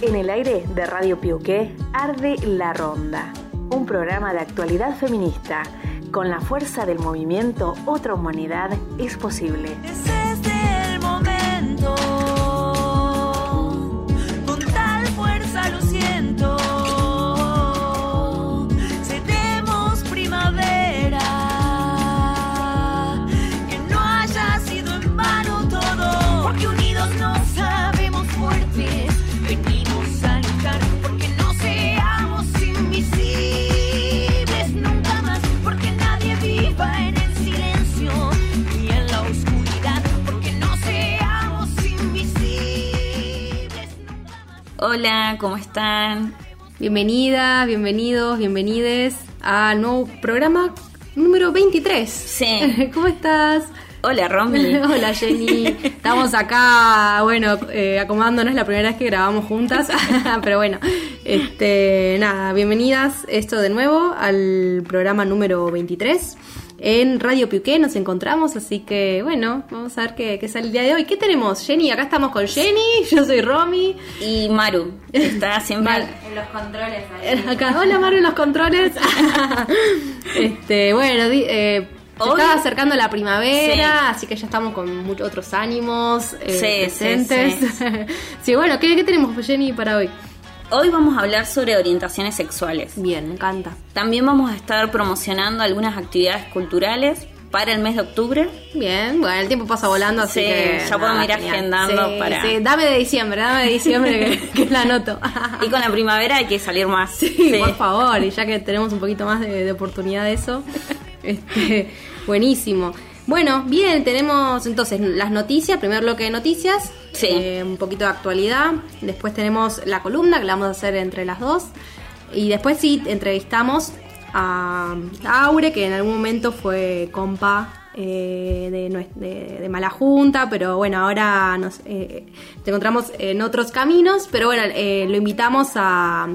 En el aire de Radio Piuqué arde La Ronda, un programa de actualidad feminista. Con la fuerza del movimiento Otra Humanidad es posible. Hola, ¿cómo están? Bienvenidas, bienvenidos, bienvenides al nuevo programa número 23. Sí. ¿Cómo estás? Hola, Romy. Hola Jenny, estamos acá, bueno, eh, acomodándonos la primera vez que grabamos juntas, pero bueno, este, nada, bienvenidas esto de nuevo al programa número 23. En Radio Piuqué nos encontramos, así que bueno, vamos a ver qué, qué sale el día de hoy. ¿Qué tenemos? Jenny, acá estamos con Jenny, yo soy Romy. Y Maru, que está siempre... Mal. En los controles. Acá, hola Maru en los controles. este, bueno, di- eh, se Hoy- estaba acercando la primavera, Sí. así que ya estamos con muchos otros ánimos eh, Sí, sí, presentes. Sí, bueno, ¿qué, qué tenemos, Jenny, para hoy? Hoy vamos a hablar sobre orientaciones sexuales. Bien, me encanta. También vamos a estar promocionando algunas actividades culturales para el mes de octubre. Bien, bueno, el tiempo pasa volando, así Sí, que. ya podemos ir agendando Sí, para- sí, dame de diciembre, dame de diciembre que, que la anoto. Y con la primavera hay que salir más. Sí, por favor, y ya que tenemos un poquito más de, de oportunidad de eso, este, buenísimo. Bueno, bien, tenemos entonces las noticias, primer bloque de noticias, Sí. eh, un poquito de actualidad, después tenemos la columna que la vamos a hacer entre las dos, y después sí, entrevistamos a, a Aure, que en algún momento fue compa eh, de, de, de Mala Junta, pero bueno, ahora nos eh, te encontramos en otros caminos, pero bueno, eh, lo invitamos a, a- a,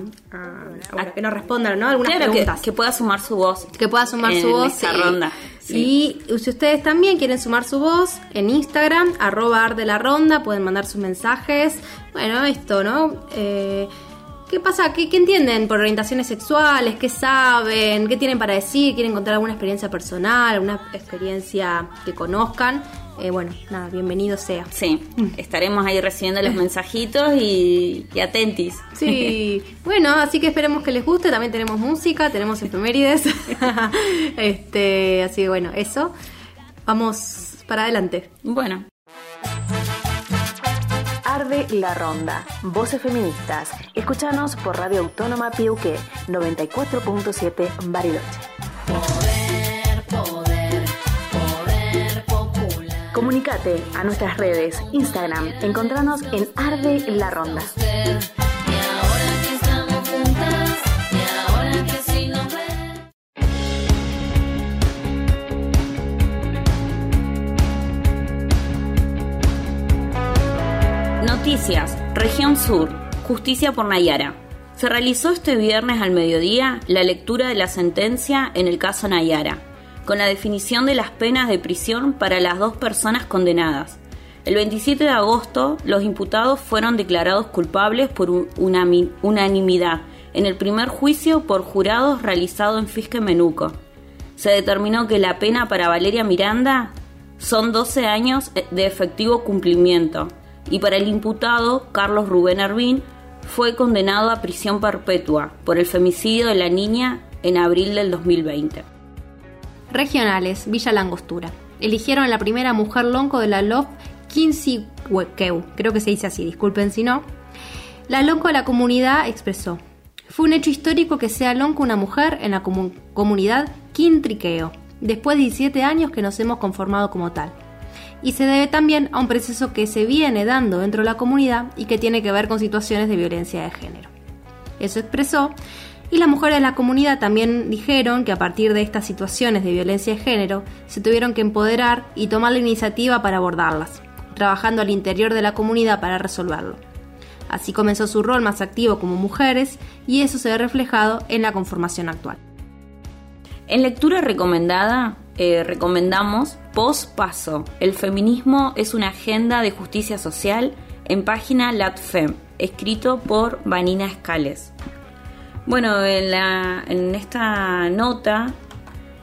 bueno, que nos respondan ¿no? algunas Claro, preguntas. que pueda sumar su voz. Que pueda sumar en su voz. esta sí. ronda. Y si ustedes también quieren sumar su voz, en Instagram, arroba ar de la ronda, pueden mandar sus mensajes. Bueno, esto, ¿no? Eh, ¿Qué pasa? ¿Qué, qué entienden por orientaciones sexuales? ¿Qué saben? ¿Qué tienen para decir? ¿Quieren contar alguna experiencia personal? ¿Alguna experiencia que conozcan? Eh, bueno, nada, bienvenido sea. Sí, estaremos ahí recibiendo los mensajitos y, y atentis. Sí, bueno, así que esperemos que les guste. También tenemos música, tenemos efemérides. este, así que bueno, eso. Vamos para adelante. Bueno, Arde La Ronda, Voces Feministas. Escúchanos por Radio Autónoma Piuqué 94.7 Bariloche. Comunicate a nuestras redes, Instagram, encontranos en Arde La Ronda. Noticias, Región Sur, Justicia por Nayara. Se realizó este viernes al mediodía la lectura de la sentencia en el caso Nayara, con la definición de las penas de prisión para las dos personas condenadas. El 27 de agosto, los imputados fueron declarados culpables por unanimidad en el primer juicio por jurados realizado en Fisque Menuco. Se determinó que la pena para Valeria Miranda son 12 años de efectivo cumplimiento y para el imputado Carlos Rubén Ervin fue condenado a prisión perpetua por el femicidio de la niña en abril del 2020. Regionales, Villa Langostura. Eligieron a la primera mujer lonco de la LOF, Wekeu. Creo que se dice así, disculpen si no. La lonco de la comunidad expresó. Fue un hecho histórico que sea lonco una mujer en la comu- comunidad Quintriqueo, después de 17 años que nos hemos conformado como tal. Y se debe también a un proceso que se viene dando dentro de la comunidad y que tiene que ver con situaciones de violencia de género. Eso expresó. Y las mujeres de la comunidad también dijeron que a partir de estas situaciones de violencia de género se tuvieron que empoderar y tomar la iniciativa para abordarlas, trabajando al interior de la comunidad para resolverlo. Así comenzó su rol más activo como mujeres y eso se ve reflejado en la conformación actual. En lectura recomendada, eh, recomendamos Post Paso. El feminismo es una agenda de justicia social en página LatFem, escrito por Vanina Escales. Bueno, en, la, en esta nota,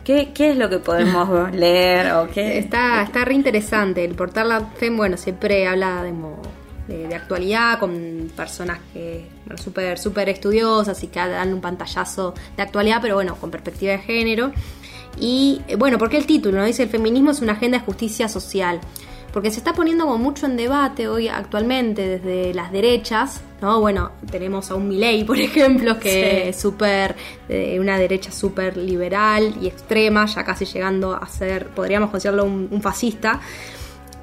¿qué, qué es lo que podemos leer? O qué? Está, está re interesante. El portal LatFem, bueno, siempre habla de, de, de actualidad con personas que bueno, súper súper estudiosas y que dan un pantallazo de actualidad, pero bueno, con perspectiva de género. Y eh, bueno, ¿por qué el título? ¿no? Dice el feminismo es una agenda de justicia social. Porque se está poniendo como mucho en debate hoy actualmente desde las derechas, ¿no? Bueno, tenemos a un Milei, por ejemplo, que Sí. es súper, eh, una derecha súper liberal y extrema, ya casi llegando a ser, podríamos considerarlo un, un fascista.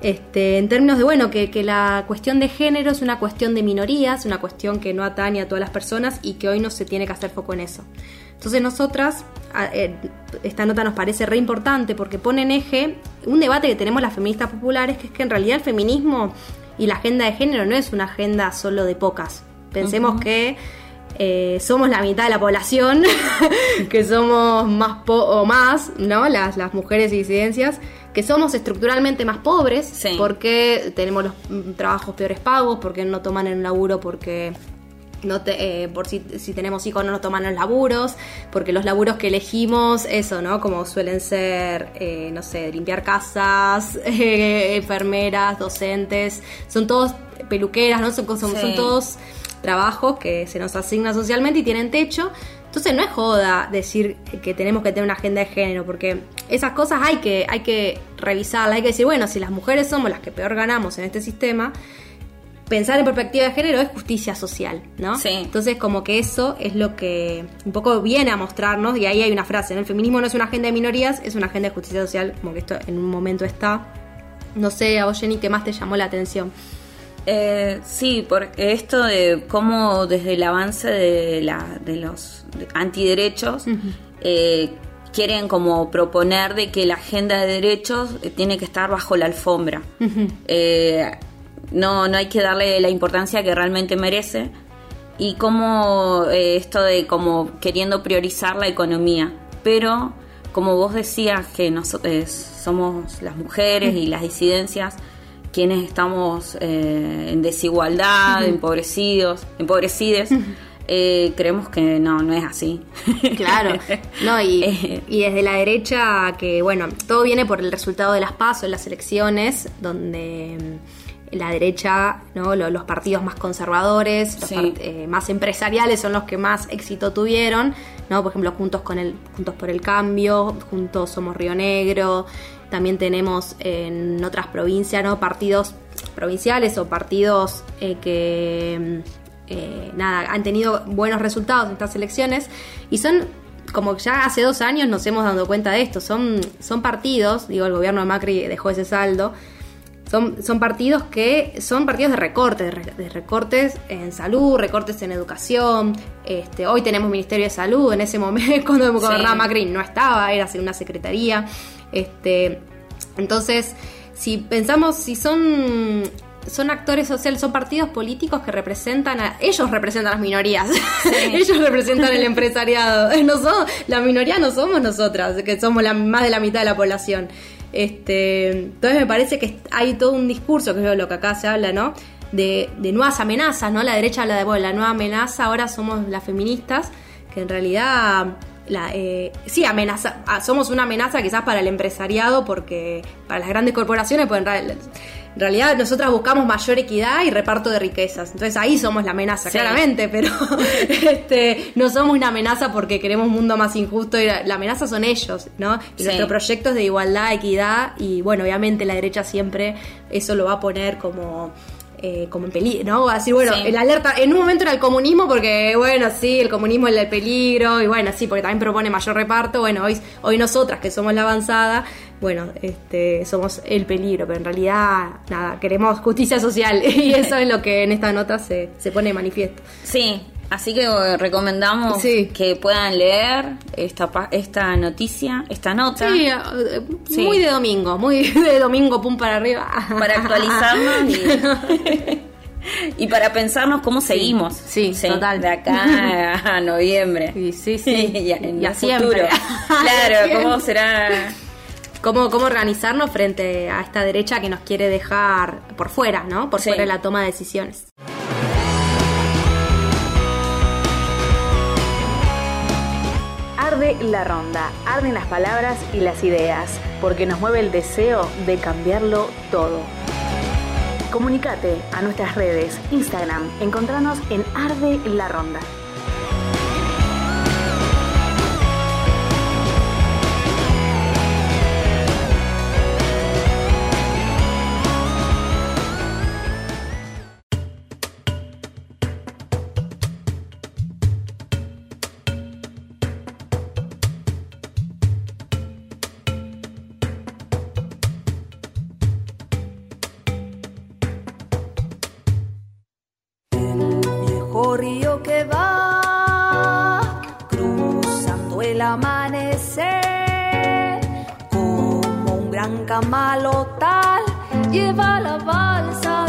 Este, en términos de, bueno, que, que la cuestión de género es una cuestión de minorías, una cuestión que no atañe a todas las personas y que hoy no se tiene que hacer foco en eso. Entonces nosotras, eh, esta nota nos parece re importante porque pone en eje un debate que tenemos las feministas populares, que es que en realidad el feminismo y la agenda de género no es una agenda solo de pocas. Pensemos que eh, somos la mitad de la población, que somos más po- o más, ¿no? Las, las mujeres y disidencias, que somos estructuralmente más pobres, Sí. porque tenemos los mm, trabajos peores pagos, porque no toman el laburo, porque no te, eh, por si, si tenemos hijos no nos toman los laburos, porque los laburos que elegimos, eso, ¿no? Como suelen ser, eh, no sé, limpiar casas, eh, enfermeras, docentes, son todos peluqueras, ¿no? Son, son, Sí. son todos trabajos que se nos asignan socialmente y tienen techo. Entonces no es joda decir que tenemos que tener una agenda de género, porque esas cosas hay que, hay que revisarlas, hay que decir, bueno, si las mujeres somos las que peor ganamos en este sistema, pensar en perspectiva de género es justicia social, ¿no? Sí. Entonces como que eso es lo que un poco viene a mostrarnos, y ahí hay una frase, ¿no? El feminismo no es una agenda de minorías, es una agenda de justicia social, como que esto en un momento está. No sé, a vos Jenny, ¿qué más te llamó la atención? Eh, sí, porque esto de cómo desde el avance de, la, de los antiderechos eh, quieren como proponer de que la agenda de derechos eh, tiene que estar bajo la alfombra. Eh, no, no hay que darle la importancia que realmente merece. Y como eh, esto de como queriendo priorizar la economía, pero como vos decías que nos, eh, somos las mujeres y las disidencias quienes estamos eh, en desigualdad, empobrecidos, empobrecides, eh, creemos que no, no es así. Claro, no, y, y desde la derecha, que bueno, todo viene por el resultado de las PASO en las elecciones, donde la derecha, ¿no? Lo- los partidos más conservadores, los Sí. part- eh, más empresariales son los que más éxito tuvieron, ¿no? Por ejemplo, Juntos con el Juntos por el Cambio, Juntos Somos Río Negro, también tenemos en otras provincias, ¿no? Partidos provinciales o partidos eh, que mm, eh, nada, han tenido buenos resultados en estas elecciones y son como ya hace dos años nos hemos dado cuenta de esto, son, son partidos, digo, el gobierno de Macri dejó ese saldo, son, son partidos que son partidos de recortes, de, re- de recortes en salud, recortes en educación. Este, hoy tenemos Ministerio de Salud, en ese momento cuando gobernaba Macri no estaba, era una secretaría. Este, entonces, si pensamos, si son son actores sociales, son partidos políticos que representan a. Ellos representan a las minorías. ellos representan el empresariado. No son, la minoría no somos nosotras, que somos la, más de la mitad de la población. Este, entonces me parece que hay todo un discurso, que es lo que acá se habla, ¿no? De, nuevas amenazas, ¿no? La derecha habla de, bueno, la nueva amenaza, ahora somos las feministas, que en realidad eh, sí, amenaza, ah, somos una amenaza quizás para el empresariado, porque para las grandes corporaciones, pues en, real- en realidad nosotras buscamos mayor equidad y reparto de riquezas. Entonces ahí somos la amenaza, Sí. claramente, pero este, no somos una amenaza porque queremos un mundo más injusto. Y la, la amenaza son ellos, ¿no? Y Sí. nuestro proyecto es de igualdad, equidad, y bueno, obviamente la derecha siempre eso lo va a poner como eh, como en peligro, ¿no? Va a decir, bueno, Sí. el alerta, en un momento era el comunismo porque, bueno, sí, el comunismo es el peligro, y bueno, sí, porque también propone mayor reparto, bueno, hoy, hoy nosotras que somos la avanzada, bueno, este, somos el peligro, pero en realidad, nada, queremos justicia social, y eso es lo que en esta nota se, se pone de manifiesto. Sí, Así que eh, recomendamos que puedan leer esta esta noticia, esta nota. Sí, eh, muy de domingo, muy de domingo, pum para arriba. Para actualizarnos y, para pensarnos cómo seguimos. Sí, total. De acá a noviembre. Sí, sí, sí. Y, en y a siempre. Claro, cómo será... Cómo, cómo, organizarnos frente a esta derecha que nos quiere dejar por fuera, ¿no? Por fuera de la toma de decisiones. Arde la ronda, arden las palabras y las ideas, porque nos mueve el deseo de cambiarlo todo. Comunicate a nuestras redes, Instagram, encontranos en Arde la Ronda. el amanecer. Como un gran camalotal lleva la balsa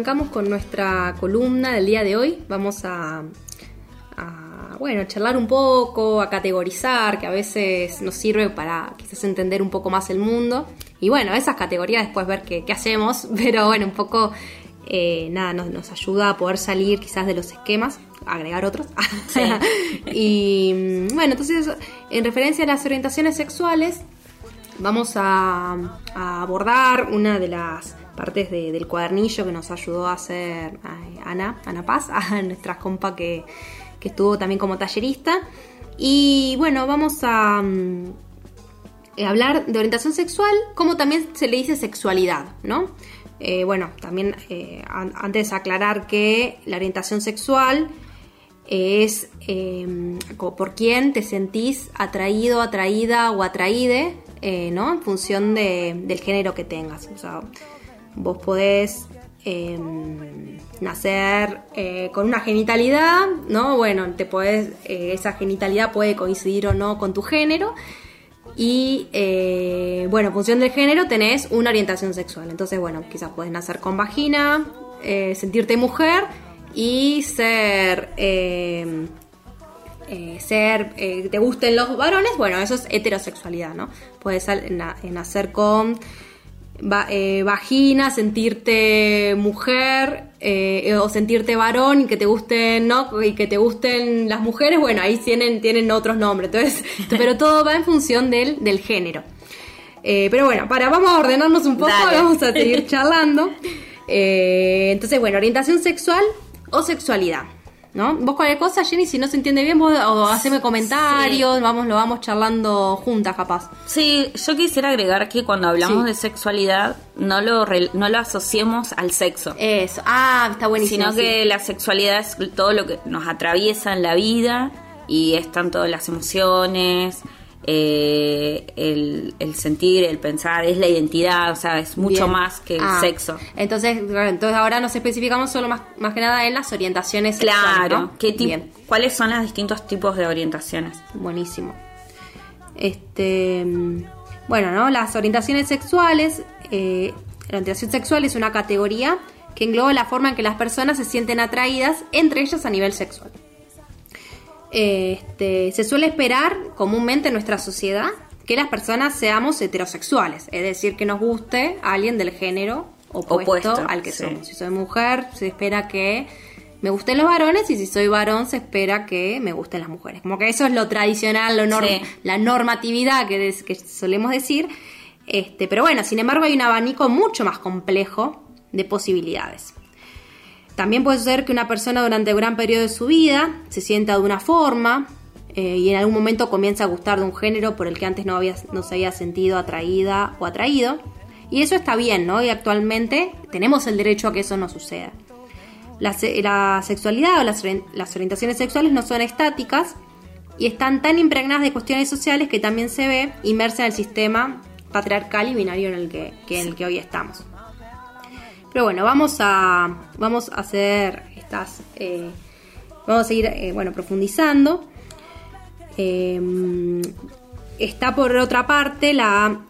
arrancamos con nuestra columna del día de hoy. Vamos a, a, bueno, charlar un poco, a categorizar, que a veces nos sirve para quizás entender un poco más el mundo. Y bueno, esas categorías después ver qué, qué hacemos, pero bueno, un poco, eh, nada, nos, nos ayuda a poder salir quizás de los esquemas, agregar otros. y mm, bueno, entonces, en referencia a las orientaciones sexuales, vamos a, a abordar una de las partes de- del cuadernillo que nos ayudó a hacer Ana, Ana Paz, a nuestra compa que, que estuvo también como tallerista. Y bueno, vamos a mm, hablar de orientación sexual, como también se le dice sexualidad, ¿no? Eh, bueno, también eh, an- antes aclarar que la orientación sexual es como por quién te sentís atraído, atraída o atraíde, eh, ¿no? En función de- del género que tengas. O sea, vos podés eh, nacer eh, con una genitalidad, ¿no? Bueno, te podés, eh, esa genitalidad puede coincidir o no con tu género. Y eh, bueno, en función del género tenés una orientación sexual. Entonces, bueno, quizás puedes nacer con vagina, sentirte mujer y ser. eh, ser. te gusten los varones, bueno, eso es heterosexualidad, ¿no? Puedes nacer con va- eh, vagina, sentirte mujer eh, o sentirte varón y que te gusten, ¿no? Y que te gusten las mujeres, bueno, ahí tienen, tienen otros nombres. Entonces, pero todo va en función del, del género. Eh, pero bueno, para, vamos a ordenarnos un poco, Dale. vamos a seguir charlando. Eh, entonces, bueno, orientación sexual o sexualidad. ¿No? Vos cualquier cosa, Jenny, si no se entiende bien, vos o haceme comentarios, vamos, lo vamos charlando juntas, capaz. Sí, yo quisiera agregar que cuando hablamos Sí. de sexualidad no lo, no lo asociemos al sexo, Eso, ah, está buenísimo. sino sí. que la sexualidad es todo lo que nos atraviesa en la vida y es tanto las emociones, eh, el, el sentir, el pensar, es la identidad, o sea, es mucho Bien. más que el Ah, sexo. Entonces, entonces ahora nos especificamos solo más, más que nada en las orientaciones sexuales, Claro, ¿no? ¿qué Bien, ¿cuáles son los distintos tipos de orientaciones? buenísimo. Este, bueno, ¿no? Las orientaciones sexuales, eh, la orientación sexual es una categoría que engloba la forma en que las personas se sienten atraídas entre ellas a nivel sexual. Este, se suele esperar comúnmente en nuestra sociedad que las personas seamos heterosexuales, es decir, que nos guste alguien del género opuesto, Opuesto, al que sí. somos. Si soy mujer, se espera que me gusten los varones y si soy varón, se espera que me gusten las mujeres. Como que eso es lo tradicional, lo norm- Sí. la normatividad que, des- que solemos decir. Este, pero bueno, sin embargo, hay un abanico mucho más complejo de posibilidades. También puede ser que una persona durante un gran periodo de su vida se sienta de una forma eh, y en algún momento comienza a gustar de un género por el que antes no, había, no se había sentido atraída o atraído. Y eso está bien, ¿no? Y actualmente tenemos el derecho a que eso no suceda. La, se- la sexualidad o las, orien- las orientaciones sexuales no son estáticas y están tan impregnadas de cuestiones sociales que también se ve inmersa en el sistema patriarcal y binario en el que, que- en el que hoy estamos. Pero bueno, vamos a, vamos a hacer estas. eh, vamos a ir eh, bueno, profundizando. Eh, está por otra parte la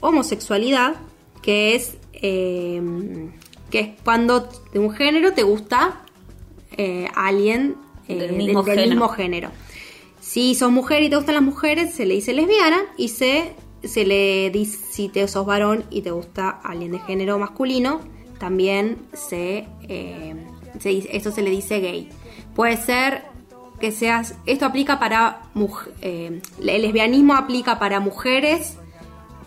homosexualidad, que es, eh, que es cuando de un género te gusta eh, alguien Del mismo género. mismo género. Si sos mujer y te gustan las mujeres, se le dice lesbiana y se, se le dice, si te sos varón y te gusta alguien de género masculino, también se, eh, se dice- esto se le dice gay. Puede ser que seas, esto aplica para, eh, el lesbianismo aplica para mujeres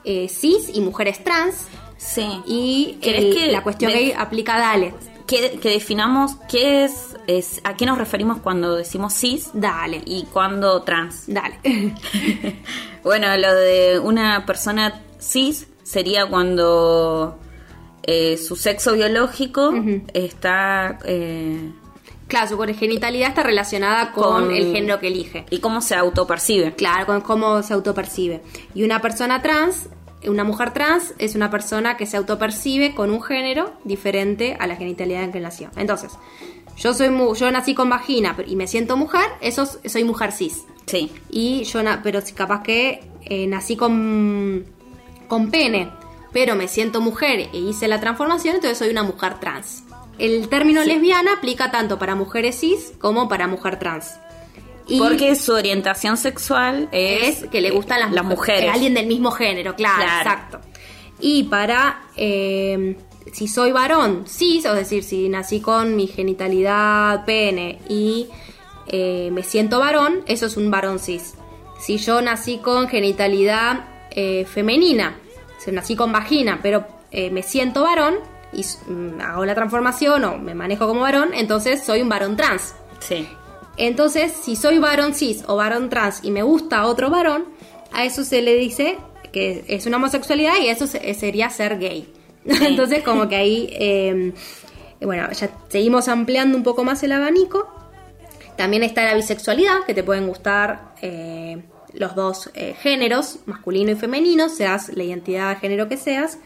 eh, cis y mujeres trans Sí. y ¿Querés el- que la cuestión gay aplica a Dale. que, que definamos qué es, es, a qué nos referimos cuando decimos cis Dale. y cuando trans. Dale. Bueno, lo de una persona cis sería cuando eh, su sexo biológico está... eh, claro, su genitalidad está relacionada con, Con- el género que elige. y cómo se autopercibe. Claro, con cómo se autopercibe. Y una persona trans, una mujer trans, es una persona que se autopercibe con un género diferente a la genitalidad en que nació. Entonces, yo soy mu- yo nací con vagina y me siento mujer, eso es- soy mujer cis. Sí. Y yo, pero si capaz que eh, nací con, con pene pero me siento mujer e hice la transformación, entonces soy una mujer trans. El término lesbiana aplica tanto para mujeres cis como para mujer trans. Y Porque su orientación sexual es, que le gustan las, mujeres. Alguien del mismo género, claro, exacto. Y para eh, si soy varón cis, es decir, si nací con mi genitalidad pene y eh, me siento varón, eso es un varón cis. Si yo nací con genitalidad eh, femenina, si nací con vagina, pero me siento varón y mm, hago la transformación o me manejo como varón, entonces soy un varón trans. Sí. Entonces, si soy varón cis o varón trans y me gusta otro varón, a eso se le dice que es una homosexualidad y eso sería ser gay. Entonces, como que ahí, em, bueno, ya seguimos ampliando un poco más el abanico. También está la bisexualidad, que te pueden gustar eh, los dos eh, géneros, masculino y femenino, seas la identidad de género que seas.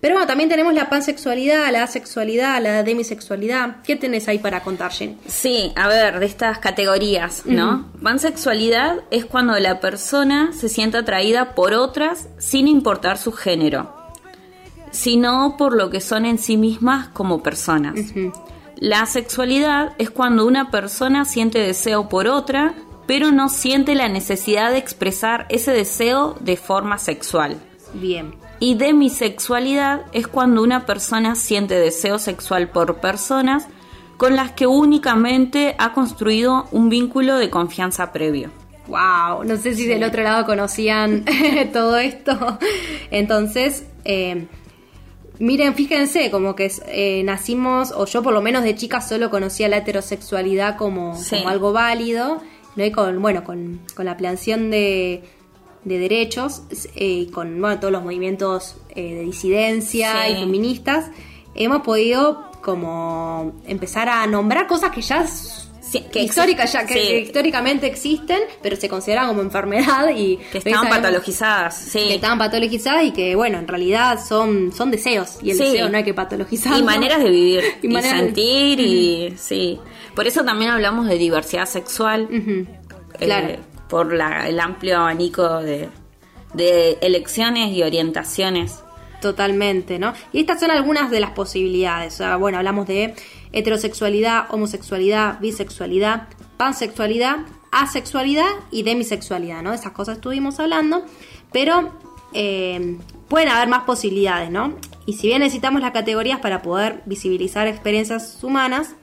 Pero bueno, también tenemos la pansexualidad, la asexualidad, la demisexualidad. ¿Qué tenés ahí para contar, Jen? Sí, a ver, de estas categorías, ¿no? Pansexualidad es cuando la persona se siente atraída por otras sin importar su género, sino por lo que son en sí mismas como personas. La sexualidad es cuando una persona siente deseo por otra, pero no siente la necesidad de expresar ese deseo de forma sexual. Bien. Y demisexualidad es cuando una persona siente deseo sexual por personas con las que únicamente ha construido un vínculo de confianza previo. Wow, no sé si del otro lado conocían todo esto. Entonces, eh, miren, fíjense, como que eh, nacimos, o yo por lo menos de chica solo conocía la heterosexualidad como, algo válido, ¿no? y con, bueno, con, con la planción de de derechos, eh, con bueno, todos los movimientos eh, de disidencia y feministas, hemos podido como empezar a nombrar cosas que ya que, ya, que, históricamente existen, pero se consideran como enfermedad y que estaban patologizadas, sí. Que estaban patologizadas y que, bueno, en realidad son, son deseos y el deseo no hay que patologizar. Y maneras de vivir, y, sentir, y sí. Por eso también hablamos de diversidad sexual. Eh, por el amplio abanico de, elecciones y orientaciones. Totalmente, ¿no? Y estas son algunas de las posibilidades. bueno, hablamos de heterosexualidad, homosexualidad, bisexualidad, pansexualidad, asexualidad y demisexualidad, ¿no? De esas cosas estuvimos hablando, pero eh, pueden haber más posibilidades, ¿no? Y si bien necesitamos las categorías para poder visibilizar experiencias humanas,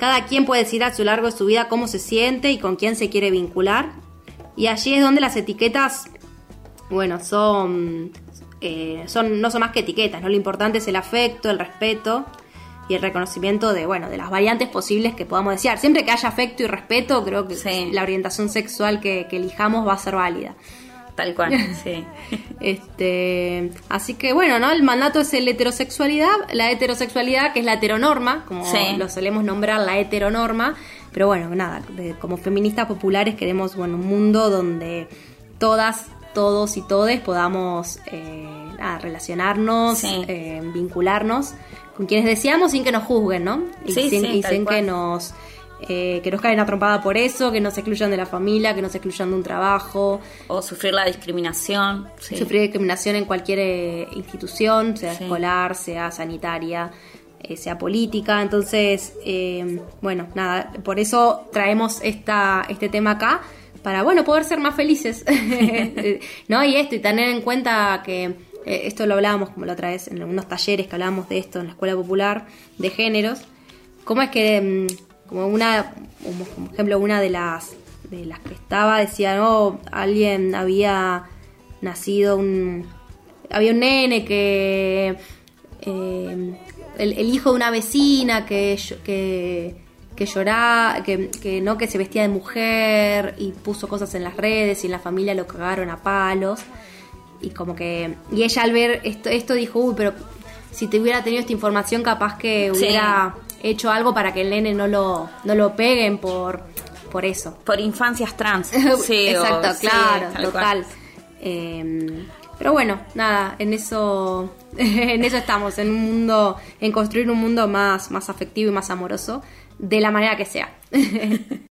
cada quien puede decir a lo largo de su vida cómo se siente y con quién se quiere vincular y allí es donde las etiquetas, bueno, son, eh, son no son más que etiquetas, ¿no? Lo importante es el afecto, el respeto y el reconocimiento de, bueno, de las variantes posibles que podamos desear. Siempre que haya afecto y respeto, creo que la orientación sexual que, elijamos va a ser válida. Tal cual, sí. este, así que bueno, ¿no? El mandato es el heterosexualidad, la heterosexualidad que es la heteronorma, como lo solemos nombrar la heteronorma, pero bueno, nada, como feministas populares queremos bueno, un mundo donde todas, todos y todes podamos eh, relacionarnos, eh, vincularnos con quienes deseamos sin que nos juzguen, ¿no? Y sin, que nos... Eh, que nos caen a trompada por eso, que nos excluyan de la familia, que nos excluyan de un trabajo. O sufrir la discriminación. Sufrir discriminación en cualquier institución, sea escolar, sea sanitaria. Eh, sea política. Entonces, eh, bueno, nada, por eso traemos esta, este tema acá, para, bueno, poder ser más felices, ¿no? Y esto, y tener en cuenta que eh, esto lo hablábamos como la otra vez en algunos talleres que hablábamos de esto en la Escuela Popular de Géneros, cómo es que, mm, como una, como ejemplo, una de las, de las que estaba decía, no, alguien había nacido un... Había un nene que el, hijo de una vecina que, que, que lloraba, que, no, que se vestía de mujer y puso cosas en las redes y en la familia lo cagaron a palos. Y como que. Y ella al ver esto, esto dijo, uy, pero si te hubiera tenido esta información, capaz que hubiera hecho algo para que el nene no lo, no lo peguen por, por eso. Por infancias trans. sí, Exacto, claro, total. Em, pero bueno, nada, en eso, en eso estamos, en un mundo, en construir un mundo más, más afectivo y más amoroso, de la manera que sea.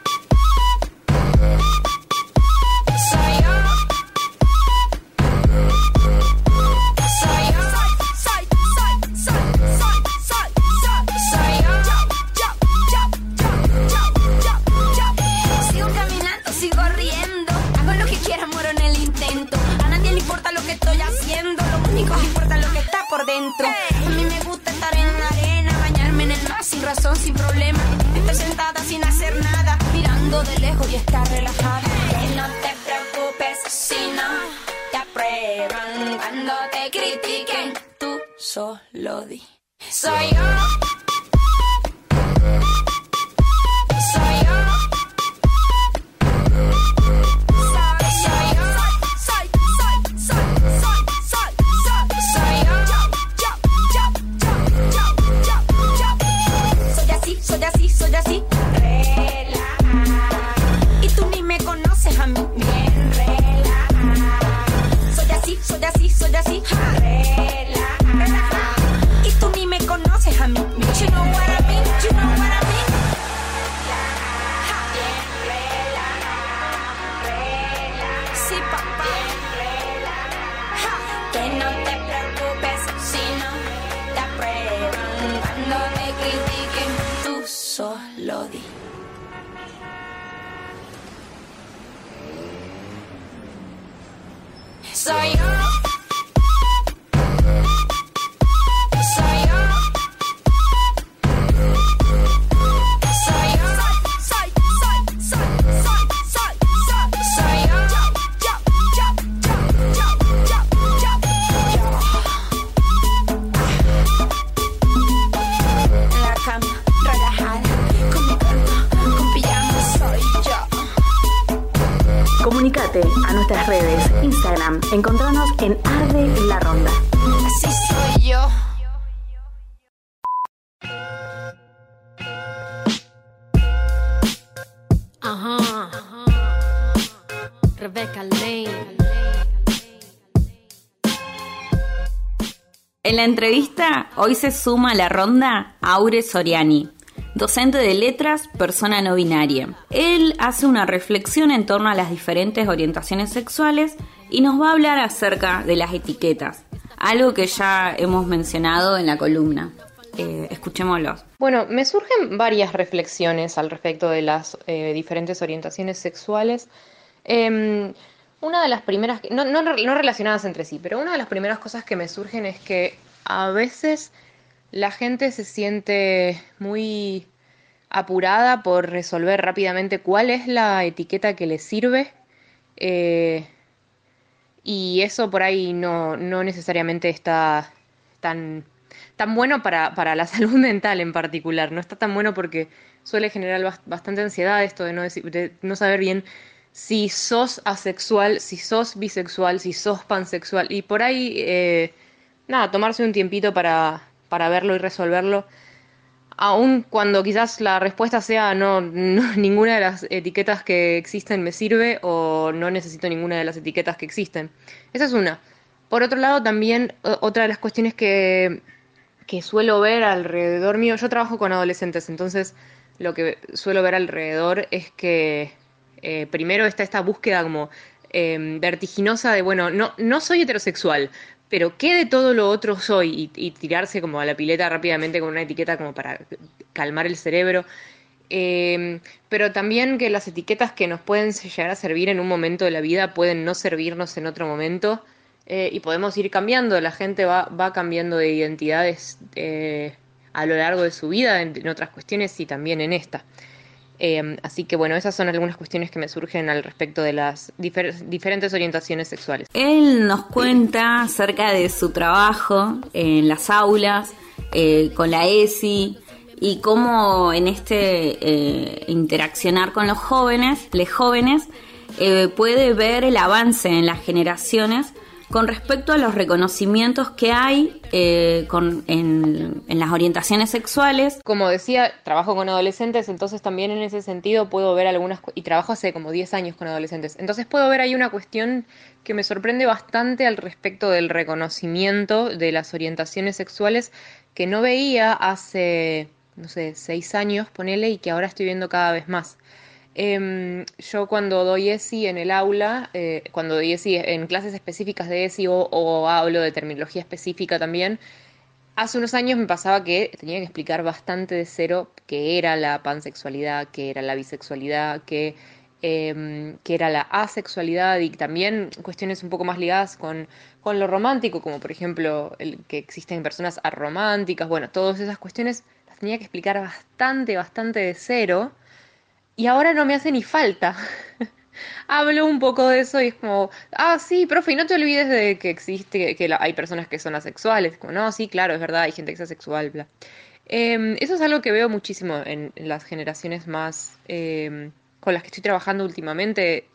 Encontrarnos en Arde la Ronda. Así soy yo. Ajá. Rebecca Lane. En la entrevista, hoy se suma a la ronda Aure Soriani, docente de letras, persona no binaria. Él hace una reflexión en torno a las diferentes orientaciones sexuales y nos va a hablar acerca de las etiquetas, algo que ya hemos mencionado en la columna. Eh, escuchémoslos. Bueno, me surgen varias reflexiones al respecto de las eh, diferentes orientaciones sexuales. Em, una de las primeras, no, relacionadas entre sí, pero una de las primeras cosas que me surgen es que a veces la gente se siente muy apurada por resolver rápidamente cuál es la etiqueta que le sirve. Eh, y eso por ahí no, no necesariamente está tan, tan bueno para, para, la salud mental en particular. No está tan bueno porque suele generar bastante ansiedad esto de no, de no saber bien si sos asexual, si sos bisexual, si sos pansexual. Y por ahí, eh, nada, tomarse un tiempito para, para verlo y resolverlo aun cuando quizás la respuesta sea no, ninguna de las etiquetas que existen me sirve o no necesito ninguna de las etiquetas que existen. Esa es una. Por otro lado, también otra de las cuestiones que, que suelo ver alrededor mío, yo trabajo con adolescentes, entonces lo que suelo ver alrededor es que eh, primero está esta búsqueda como eh, vertiginosa de, bueno, no, no soy heterosexual, pero ¿qué de todo lo otro soy? Y, tirarse como a la pileta rápidamente con una etiqueta como para calmar el cerebro. Em, pero también que las etiquetas que nos pueden llegar a servir en un momento de la vida pueden no servirnos en otro momento eh, y podemos ir cambiando. La gente va, va cambiando de identidades eh, a lo largo de su vida en otras cuestiones y también en esta. Em, así que bueno, esas son algunas cuestiones que me surgen al respecto de las diferentes orientaciones sexuales. Él nos cuenta acerca de su trabajo en las aulas, eh, con la ESI, y cómo en este eh, interaccionar con los jóvenes, les jóvenes, eh, puede ver el avance en las generaciones con respecto a los reconocimientos que hay eh, en, las orientaciones sexuales. Como decía, trabajo con adolescentes, entonces también en ese sentido puedo ver algunas, y trabajo hace como 10 años con adolescentes, entonces puedo ver ahí una cuestión que me sorprende bastante al respecto del reconocimiento de las orientaciones sexuales que no veía hace, no sé, 6 años, ponele, y que ahora estoy viendo cada vez más. Em, yo cuando doy ESI en el aula, eh, cuando doy ESI en clases específicas de ESI o, hablo de terminología específica también, hace unos años me pasaba que tenía que explicar bastante de cero qué era la pansexualidad, qué era la bisexualidad, qué, em, era la asexualidad y también cuestiones un poco más ligadas con, con lo romántico, como por ejemplo el que existen personas arománticas, bueno, todas esas cuestiones las tenía que explicar bastante, bastante de cero y ahora no me hace ni falta. Hablo un poco de eso y es como, ah, sí, profe, y no te olvides de que existe, que hay personas que son asexuales. Como, no, sí, claro, es verdad, hay gente que es asexual, bla. Em, eso es algo que veo muchísimo en, las generaciones más em, con las que estoy trabajando últimamente,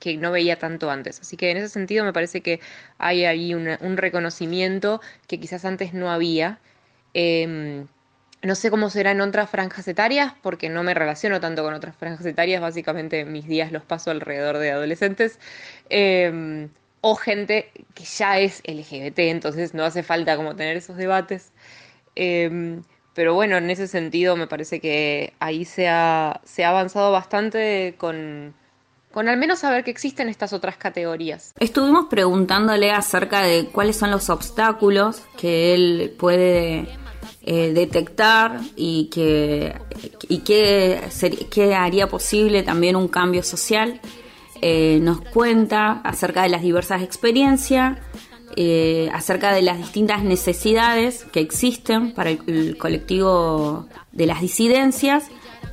que no veía tanto antes. Así que en ese sentido me parece que hay ahí un reconocimiento que quizás antes no había. Em, no sé cómo será en otras franjas etarias, porque no me relaciono tanto con otras franjas etarias, básicamente mis días los paso alrededor de adolescentes. Em, o gente que ya es LGBT, entonces no hace falta como tener esos debates. Em, pero bueno, en ese sentido me parece que ahí se ha, se ha avanzado bastante con, con al menos saber que existen estas otras categorías. Estuvimos preguntándole acerca de cuáles son los obstáculos que él puede eh, detectar y que y que, haría posible también un cambio social. Eh, nos cuenta acerca de las diversas experiencias, eh, acerca de las distintas necesidades que existen para el, colectivo de las disidencias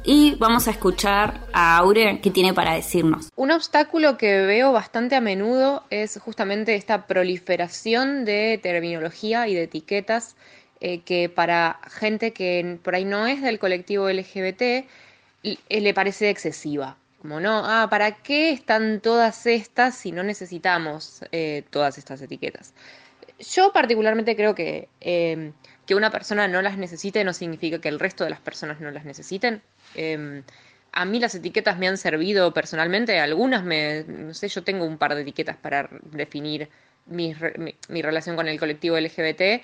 y vamos a escuchar a Aure que tiene para decirnos. Un obstáculo que veo bastante a menudo es justamente esta proliferación de terminología y de etiquetas eh, que para gente que por ahí no es del colectivo LGBT eh, le parece excesiva. Como no, ah, ¿para qué están todas estas si no necesitamos eh, todas estas etiquetas? Yo particularmente creo que em, que una persona no las necesite no significa que el resto de las personas no las necesiten. Em, a mí las etiquetas me han servido personalmente, algunas me, no sé, yo tengo un par de etiquetas para definir mi, mi relación con el colectivo LGBT,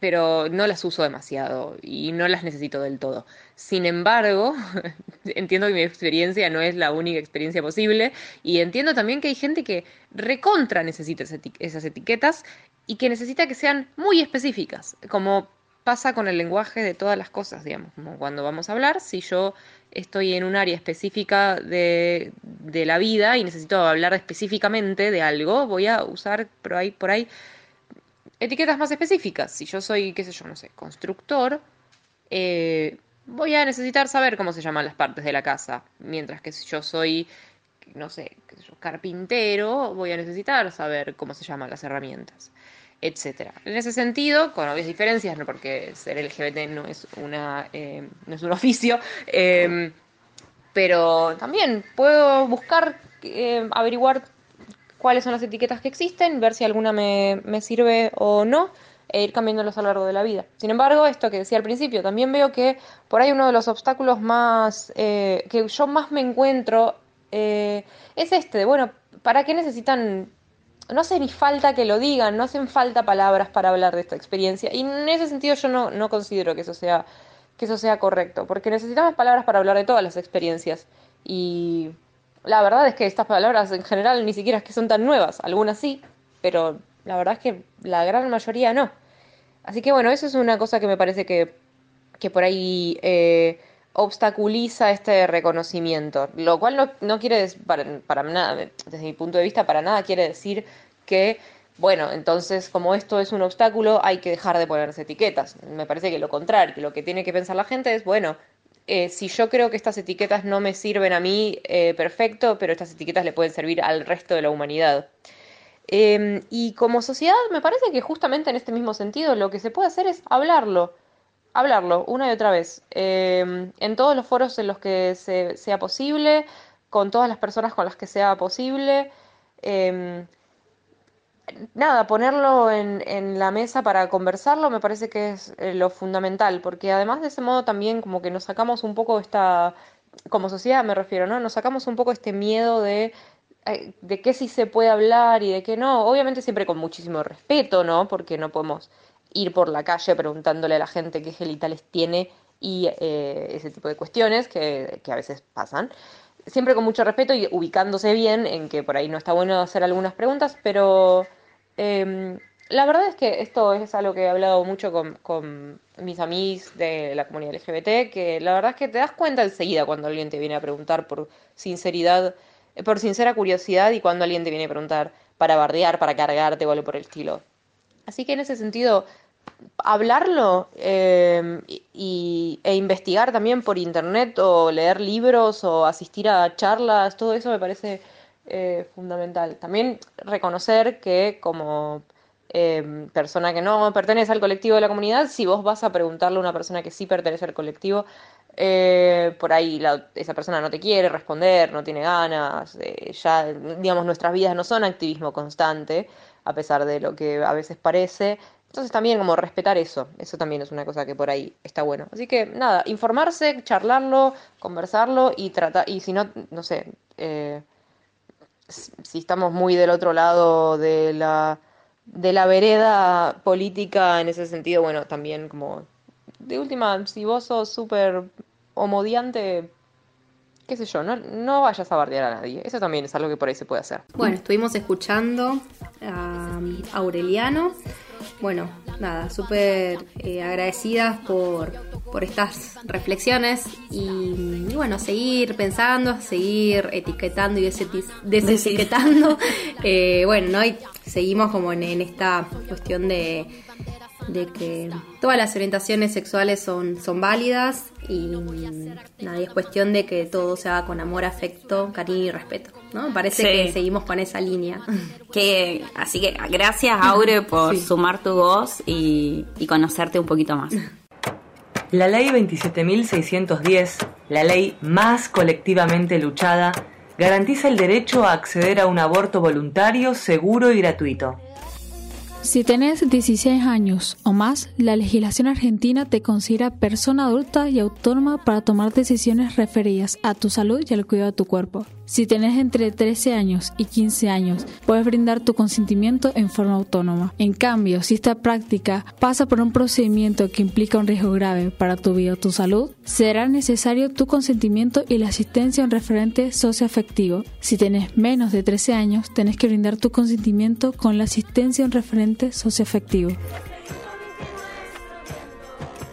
pero no las uso demasiado y no las necesito del todo. Sin embargo, entiendo que mi experiencia no es la única experiencia posible y entiendo también que hay gente que recontra necesita esas etiquetas y que necesita que sean muy específicas, como pasa con el lenguaje de todas las cosas, digamos, como cuando vamos a hablar, si yo estoy en un área específica de, de la vida y necesito hablar específicamente de algo, voy a usar por ahí, por ahí etiquetas más específicas. Si yo soy, qué sé yo, no sé, constructor, eh, voy a necesitar saber cómo se llaman las partes de la casa. Mientras que si yo soy, no sé, qué sé yo, carpintero, voy a necesitar saber cómo se llaman las herramientas, etcétera. En ese sentido, con obvias diferencias, ¿no? porque ser LGBT no es una eh, no es un oficio, eh, pero también puedo buscar averiguar cuáles son las etiquetas que existen, ver si alguna me, sirve o no e ir cambiándolos a lo largo de la vida. Sin embargo, esto que decía al principio, también veo que por ahí uno de los obstáculos más eh, que yo más me encuentro eh, es este, bueno, ¿para qué necesitan? No hace ni falta que lo digan, no hacen falta palabras para hablar de esta experiencia. Y en ese sentido yo no, no considero que eso sea que eso sea correcto, porque necesitamos palabras para hablar de todas las experiencias. Y la verdad es que estas palabras en general ni siquiera es que son tan nuevas, algunas sí, pero la verdad es que la gran mayoría no. Así que bueno, eso es una cosa que me parece que, que por ahí eh, obstaculiza este reconocimiento, lo cual no, no quiere, para, para nada, desde mi punto de vista, para nada quiere decir que bueno, entonces como esto es un obstáculo, hay que dejar de ponerse etiquetas. Me parece que lo contrario, que lo que tiene que pensar la gente es, bueno, eh, si yo creo que estas etiquetas no me sirven a mí, eh, perfecto, pero estas etiquetas le pueden servir al resto de la humanidad. Em, y como sociedad me parece que justamente en este mismo sentido lo que se puede hacer es hablarlo, hablarlo una y otra vez, em, en todos los foros en los que sea posible, con todas las personas con las que sea posible. Nada, ponerlo en, en, la mesa para conversarlo me parece que es eh, lo fundamental, porque además de ese modo también como que nos sacamos un poco esta, como sociedad me refiero, ¿no? Nos sacamos un poco este miedo de eh, de qué sí se puede hablar y de qué no, obviamente siempre con muchísimo respeto, ¿no? Porque no podemos ir por la calle preguntándole a la gente qué genitales tiene y eh, ese tipo de cuestiones que, que, a veces pasan. Siempre con mucho respeto y ubicándose bien en que por ahí no está bueno hacer algunas preguntas, pero eh, la verdad es que esto es algo que he hablado mucho con, mis amigos de la comunidad LGBT, que la verdad es que te das cuenta enseguida cuando alguien te viene a preguntar por sinceridad por sincera curiosidad y cuando alguien te viene a preguntar para bardear, para cargarte o algo por el estilo. Así que en ese sentido, hablarlo eh, y, e investigar también por internet o leer libros o asistir a charlas, todo eso me parece eh, fundamental. También reconocer que como eh, persona que no pertenece al colectivo de la comunidad, si vos vas a preguntarle a una persona que sí pertenece al colectivo, eh, por ahí esa persona no te quiere responder, no tiene ganas, eh, ya, digamos, nuestras vidas no son activismo constante, a pesar de lo que a veces parece. Entonces también como respetar eso, eso también es una cosa que por ahí está bueno. Así que nada, informarse, charlarlo, conversarlo y tratar, y si no, no sé, eh, si estamos muy del otro lado de la, de la vereda política en ese sentido, bueno, también como de última, si vos sos súper homodiante, qué sé yo, no, no vayas a bardear a nadie. Eso también es algo que por ahí se puede hacer. Bueno, estuvimos escuchando a Aureliano. Bueno, nada, súper eh, agradecidas por, por estas reflexiones y, bueno, seguir pensando, seguir etiquetando y desetiquetando. eh, bueno, ¿no? Y seguimos como en esta cuestión de de que todas las orientaciones sexuales son, son válidas y nada, es cuestión de que todo se haga con amor, afecto, cariño y respeto. ¿no? Parece que seguimos con esa línea. Que, así que gracias Aure por sumar tu voz y, y conocerte un poquito más. La ley 27.610, la ley más colectivamente luchada, garantiza el derecho a acceder a un aborto voluntario, seguro y gratuito. Si tenés 16 años o más, la legislación argentina te considera persona adulta y autónoma para tomar decisiones referidas a tu salud y al cuidado de tu cuerpo. Si tenés entre 13 años y 15 años, puedes brindar tu consentimiento en forma autónoma. En cambio, si esta práctica pasa por un procedimiento que implica un riesgo grave para tu vida o tu salud, será necesario tu consentimiento y la asistencia a un referente socioafectivo. Si tenés menos de 13 años, tenés que brindar tu consentimiento con la asistencia a un referente socioafectivo.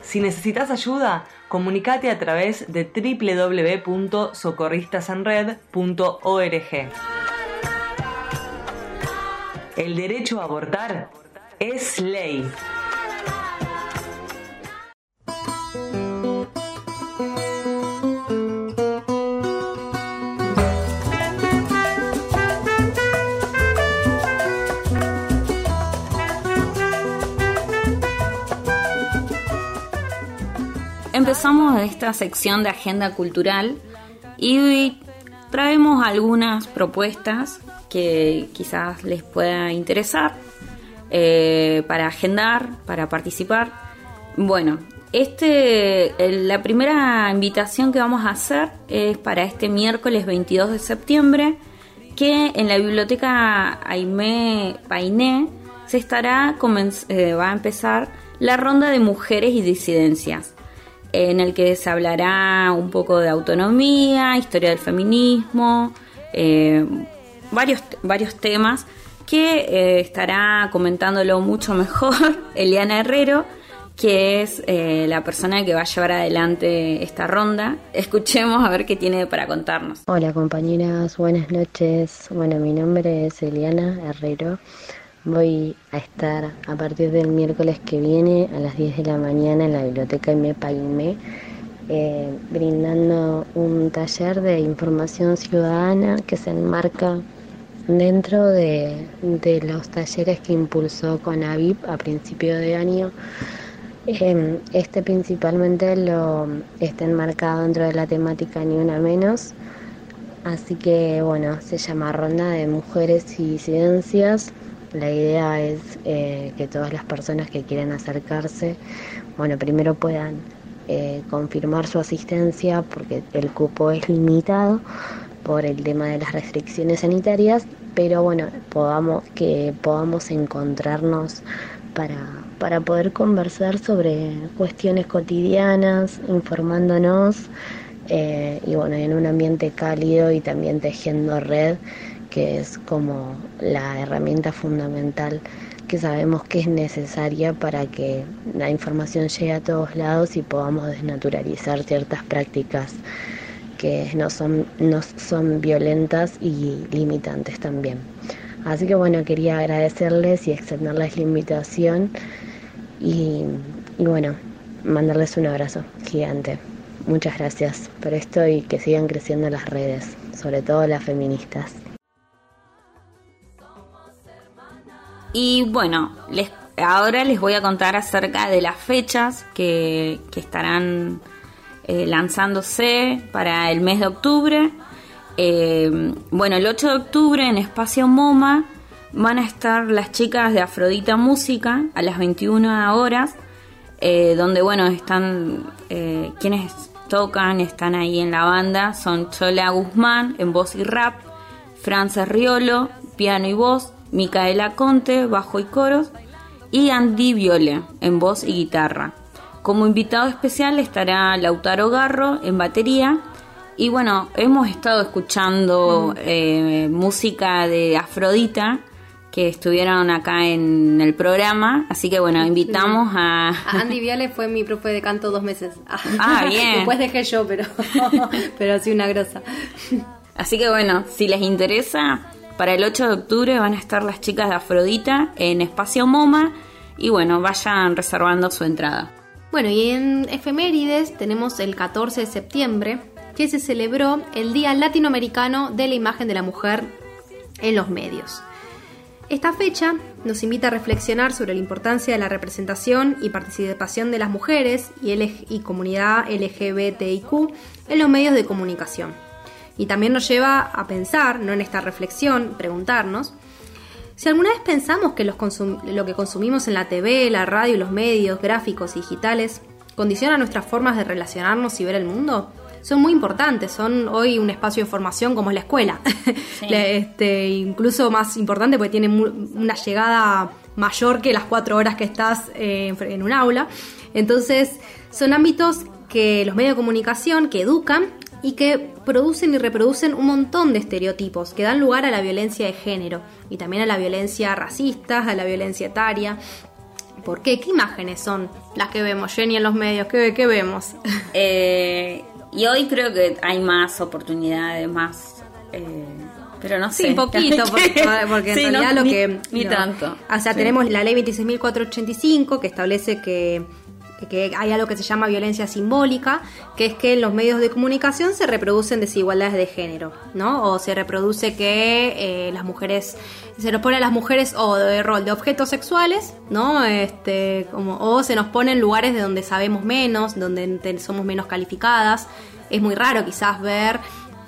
Si necesitas ayuda, comunicate a través de www.socorristasanred.org. El derecho a abortar es ley. Empezamos esta sección de agenda cultural y traemos algunas propuestas que quizás les pueda interesar eh, para agendar, para participar. Bueno, este, la primera invitación que vamos a hacer es para este miércoles 22 de septiembre, que en la biblioteca Aimé Painé se estará, eh, va a empezar la ronda de mujeres y disidencias en el que se hablará un poco de autonomía, historia del feminismo, eh, varios, varios temas que eh, estará comentándolo mucho mejor Eliana Herrero, que es eh, la persona que va a llevar adelante esta ronda. Escuchemos a ver qué tiene para contarnos. Hola compañeras, buenas noches. Bueno, mi nombre es Eliana Herrero. Voy a estar a partir del miércoles que viene a las 10 de la mañana en la biblioteca IMEPA IME, eh, brindando un taller de información ciudadana que se enmarca dentro de, los talleres que impulsó CONAVIP a principio de año. Eh, este principalmente lo está enmarcado dentro de la temática Ni Una Menos. Así que bueno, se llama Ronda de Mujeres y Disidencias la idea es eh, que todas las personas que quieran acercarse, bueno, primero puedan eh, confirmar su asistencia porque el cupo es limitado por el tema de las restricciones sanitarias, pero bueno, podamos, que podamos encontrarnos para, para poder conversar sobre cuestiones cotidianas, informándonos eh, y bueno, en un ambiente cálido y también tejiendo red, que es como la herramienta fundamental que sabemos que es necesaria para que la información llegue a todos lados y podamos desnaturalizar ciertas prácticas que no son, no son violentas y limitantes también. Así que bueno, quería agradecerles y extenderles la invitación y, y bueno, mandarles un abrazo gigante. Muchas gracias por esto y que sigan creciendo las redes, sobre todo las feministas. Y bueno, les, ahora les voy a contar acerca de las fechas que, estarán eh, lanzándose para el mes de octubre. Eh, bueno, el 8 de octubre en Espacio MoMA van a estar las chicas de Afrodita Música a las 21 horas, eh, donde bueno, están quienes tocan, están ahí en la banda, son Chola Guzmán en voz y rap, Frances Riolo, piano y voz, Micaela Conte, bajo y coros, y Andy Viole, en voz y guitarra. Como invitado especial estará Lautaro Garro en batería. Y bueno, hemos estado escuchando eh, música de Afrodita que estuvieron acá en el programa, así que bueno, invitamos a... Andy Viale fue mi profe de canto dos meses. Ah, bien. Después dejé yo, pero, pero sí una grosa. Así que bueno, si les interesa, para el 8 de octubre van a estar las chicas de Afrodita en Espacio MoMA y bueno, vayan reservando su entrada. Bueno, y en efemérides tenemos el 14 de septiembre, que se celebró el Día Latinoamericano de la Imagen de la Mujer en los medios. Esta fecha nos invita a reflexionar sobre la importancia de la representación y participación de las mujeres y, y comunidad LGBTIQ en los medios de comunicación y también nos lleva a pensar, no en esta reflexión, preguntarnos, si alguna vez pensamos que lo que consumimos en la TV, la radio, los medios gráficos y digitales condicionan nuestras formas de relacionarnos y ver el mundo, son muy importantes, son hoy un espacio de formación como es la escuela, este, incluso más importante porque tiene una llegada mayor que las cuatro horas que estás eh, en un aula. Entonces, son ámbitos que los medios de comunicación que educan y que producen y reproducen un montón de estereotipos que dan lugar a la violencia de género y también a la violencia racista, a la violencia etaria. ¿Por qué? ¿Qué imágenes son las que vemos, Jenny, en los medios? ¿Qué, qué vemos? Eh, y hoy creo que hay más oportunidades, más... Eh, pero no sé. Sí, poquito, porque, porque en realidad lo que... Ni tanto. O sea, tenemos la ley 26.485 que establece que que hay algo que se llama violencia simbólica, que es que en los medios de comunicación se reproducen desigualdades de género, ¿no? O se reproduce que eh, las mujeres, se nos pone a las mujeres o de rol de objetos sexuales, ¿no? Este, o se nos pone en lugares de donde sabemos menos, donde somos menos calificadas. Es muy raro quizás ver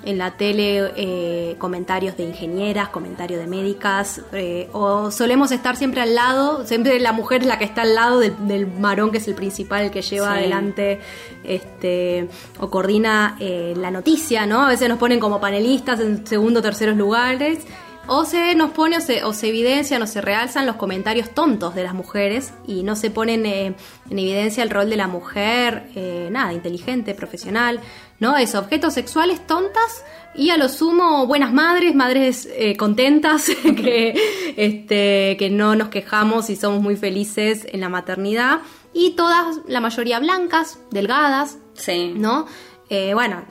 en la tele eh, comentarios de ingenieras, comentarios de médicas, eh, o solemos estar siempre al lado, siempre la mujer es la que está al lado del, del varón que es el principal, el que lleva adelante este, o coordina eh, la noticia, ¿no? A veces nos ponen como panelistas en segundo o terceros lugares. O se nos pone o se, o se evidencian o se realzan los comentarios tontos de las mujeres y no se ponen en evidencia el rol de la mujer, nada, inteligente, profesional, ¿no? Es objetos sexuales tontas y a lo sumo buenas madres, madres eh, contentas, que, este, que no nos quejamos y somos muy felices en la maternidad. Y todas, la mayoría blancas, delgadas, sí. ¿no? Eh, bueno,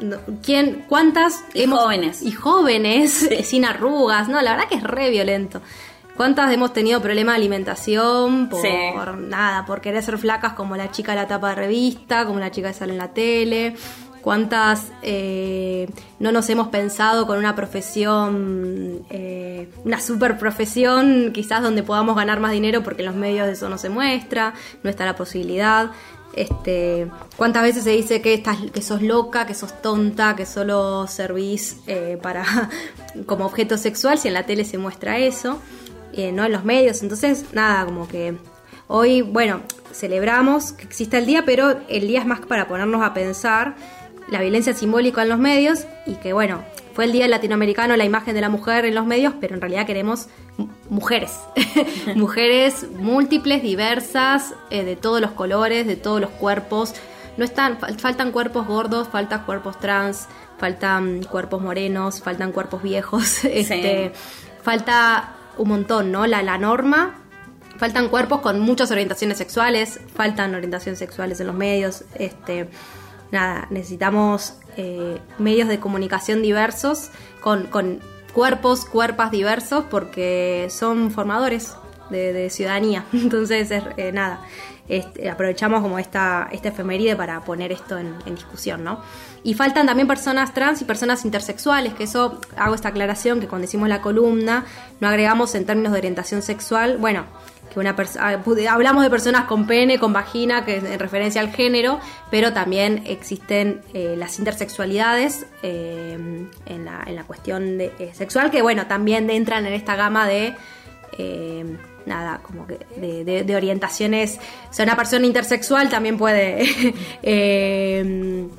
¿quién, ¿cuántas? Y jóvenes. Y jóvenes, sin arrugas, ¿no? La verdad que es re violento. ¿Cuántas hemos tenido problemas de alimentación por nada, por querer ser flacas como la chica de la tapa de revista, como la chica que sale en la tele? Cuántas eh, no nos hemos pensado con una profesión, eh, una super profesión, quizás donde podamos ganar más dinero porque en los medios eso no se muestra, no está la posibilidad. Este, ¿Cuántas veces se dice que, estás, que sos loca, que sos tonta, que solo servís eh, para como objeto sexual si en la tele se muestra eso? ¿no? En los medios. Entonces, nada, como que hoy, bueno, celebramos que exista el día, pero el día es más para ponernos a pensar la violencia simbólica en los medios y que, bueno, fue el día latinoamericano la imagen de la mujer en los medios, pero en realidad queremos mujeres, mujeres múltiples, diversas, eh, de todos los colores, de todos los cuerpos. No están, faltan cuerpos gordos, faltan cuerpos trans, faltan cuerpos morenos, faltan cuerpos viejos, este, falta un montón, ¿no? La, la norma, faltan cuerpos con muchas orientaciones sexuales, faltan orientaciones sexuales en los medios, este, nada, necesitamos eh, medios de comunicación diversos, con, cuerpos, cuerpas diversos, porque son formadores de, ciudadanía. Entonces, eh, nada, este, aprovechamos como esta, esta efeméride para poner esto en, en, discusión, ¿no? Y faltan también personas trans y personas intersexuales, que eso hago esta aclaración, que cuando decimos la columna, no agregamos en términos de orientación sexual, bueno, que una ah, hablamos de personas con pene, con vagina, que es en referencia al género, pero también existen eh, las intersexualidades eh, en, la, en, la, cuestión de, eh, sexual, que bueno, también entran en esta gama de nada, como que de, orientaciones. O sea, una persona intersexual también puede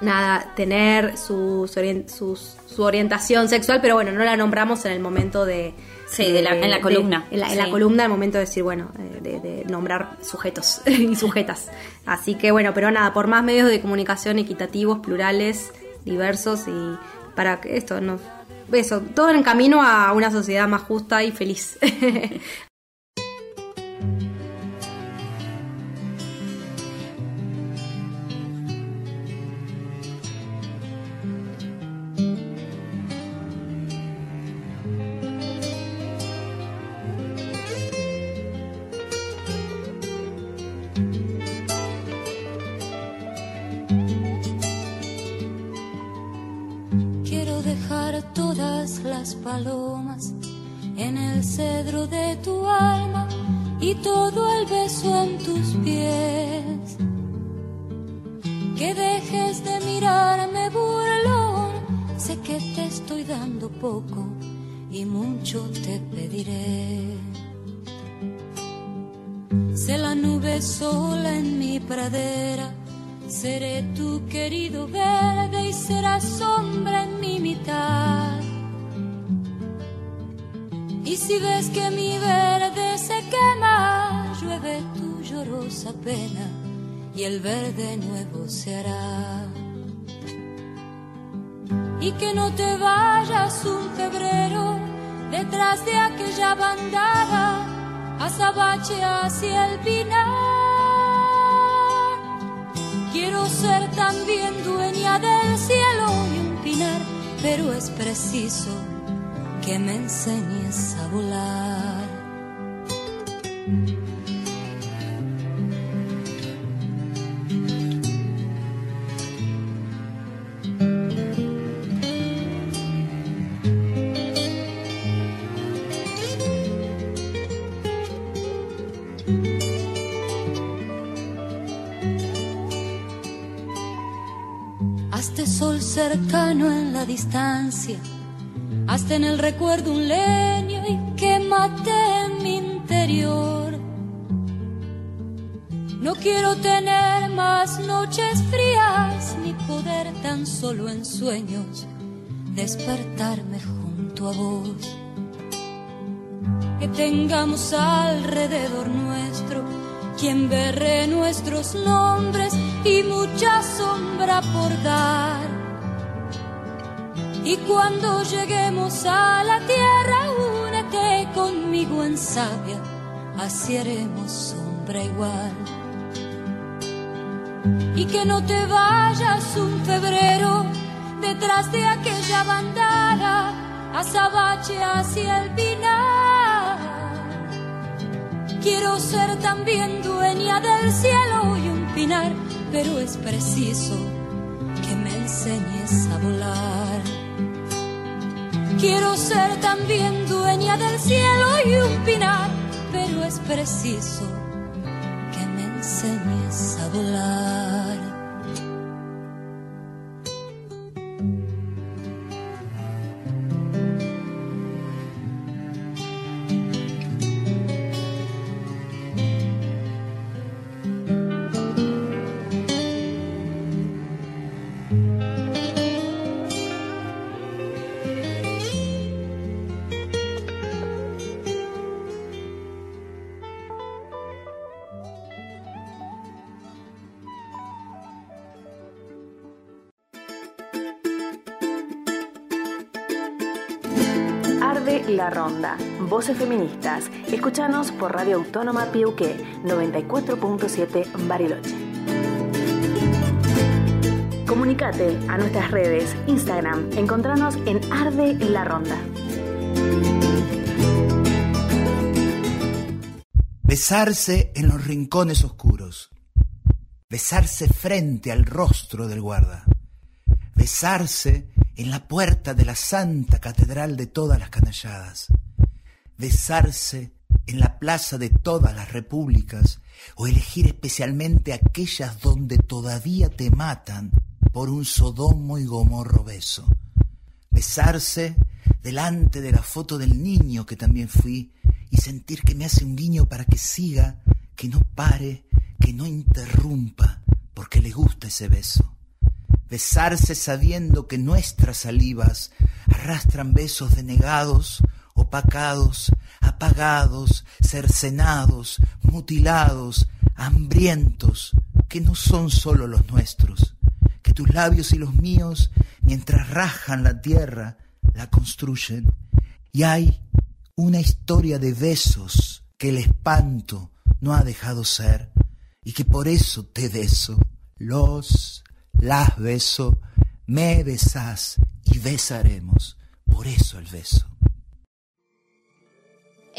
nada, tener su, su, orientación sexual, pero bueno, no la nombramos en el momento de, Sí, en la columna. en, la, columna, al momento de decir, bueno, eh, de, nombrar sujetos y sujetas. Así que bueno, pero nada, por más medios de comunicación equitativos, plurales, diversos y para que esto nos... Eso, todo en camino a una sociedad más justa y feliz. palomas en el cedro de tu alma y todo el beso en tus pies. Que dejes de mirarme burlón, sé que te estoy dando poco y mucho te pediré. Sé la nube sola en mi pradera, seré tu querido verde y serás sombra en mi mitad. Y si ves que mi verde se quema, llueve tu llorosa pena y el verde nuevo se hará. Y que no te vayas un febrero detrás de aquella bandada, azabache hacia el pinar. Quiero ser también dueña del cielo y un pinar, pero es preciso que me enseñes a volar. Cercano en la distancia hasta en el recuerdo un leño y quémate en mi interior. No quiero tener más noches frías ni poder tan solo en sueños despertarme junto a vos. Que tengamos alrededor nuestro quien berre nuestros nombres y mucha sombra por dar y cuando lleguemos a la tierra, únete conmigo en sabia, así haremos sombra igual. Y que no te vayas un febrero detrás de aquella bandada, azabache hacia el pinar. Quiero ser también dueña del cielo y un pinar, pero es preciso que me enseñes a volar. Quiero ser también dueña del cielo y un pinar, pero es preciso que me enseñes a volar. Voces feministas. Escuchanos por Radio Autónoma Piuqué 94.7 Bariloche. Comunicate a nuestras redes, Instagram, encontranos en Arde la Ronda. Besarse en los rincones oscuros. Besarse frente al rostro del guarda. Besarse en la puerta de la santa catedral de todas las canalladas. Besarse en la plaza de todas las repúblicas o elegir especialmente aquellas donde todavía te matan por un sodomo y gomorro beso. Besarse delante de la foto del niño que también fui y sentir que me hace un guiño para que siga, que no pare, que no interrumpa, porque le gusta ese beso. Besarse sabiendo que nuestras salivas arrastran besos denegados, opacados, apagados, cercenados, mutilados, hambrientos, que no son solo los nuestros, que tus labios y los míos, mientras rajan la tierra, la construyen. Y hay una historia de besos que el espanto no ha dejado ser y que por eso te beso, los, las beso, me besás y besaremos, por eso el beso.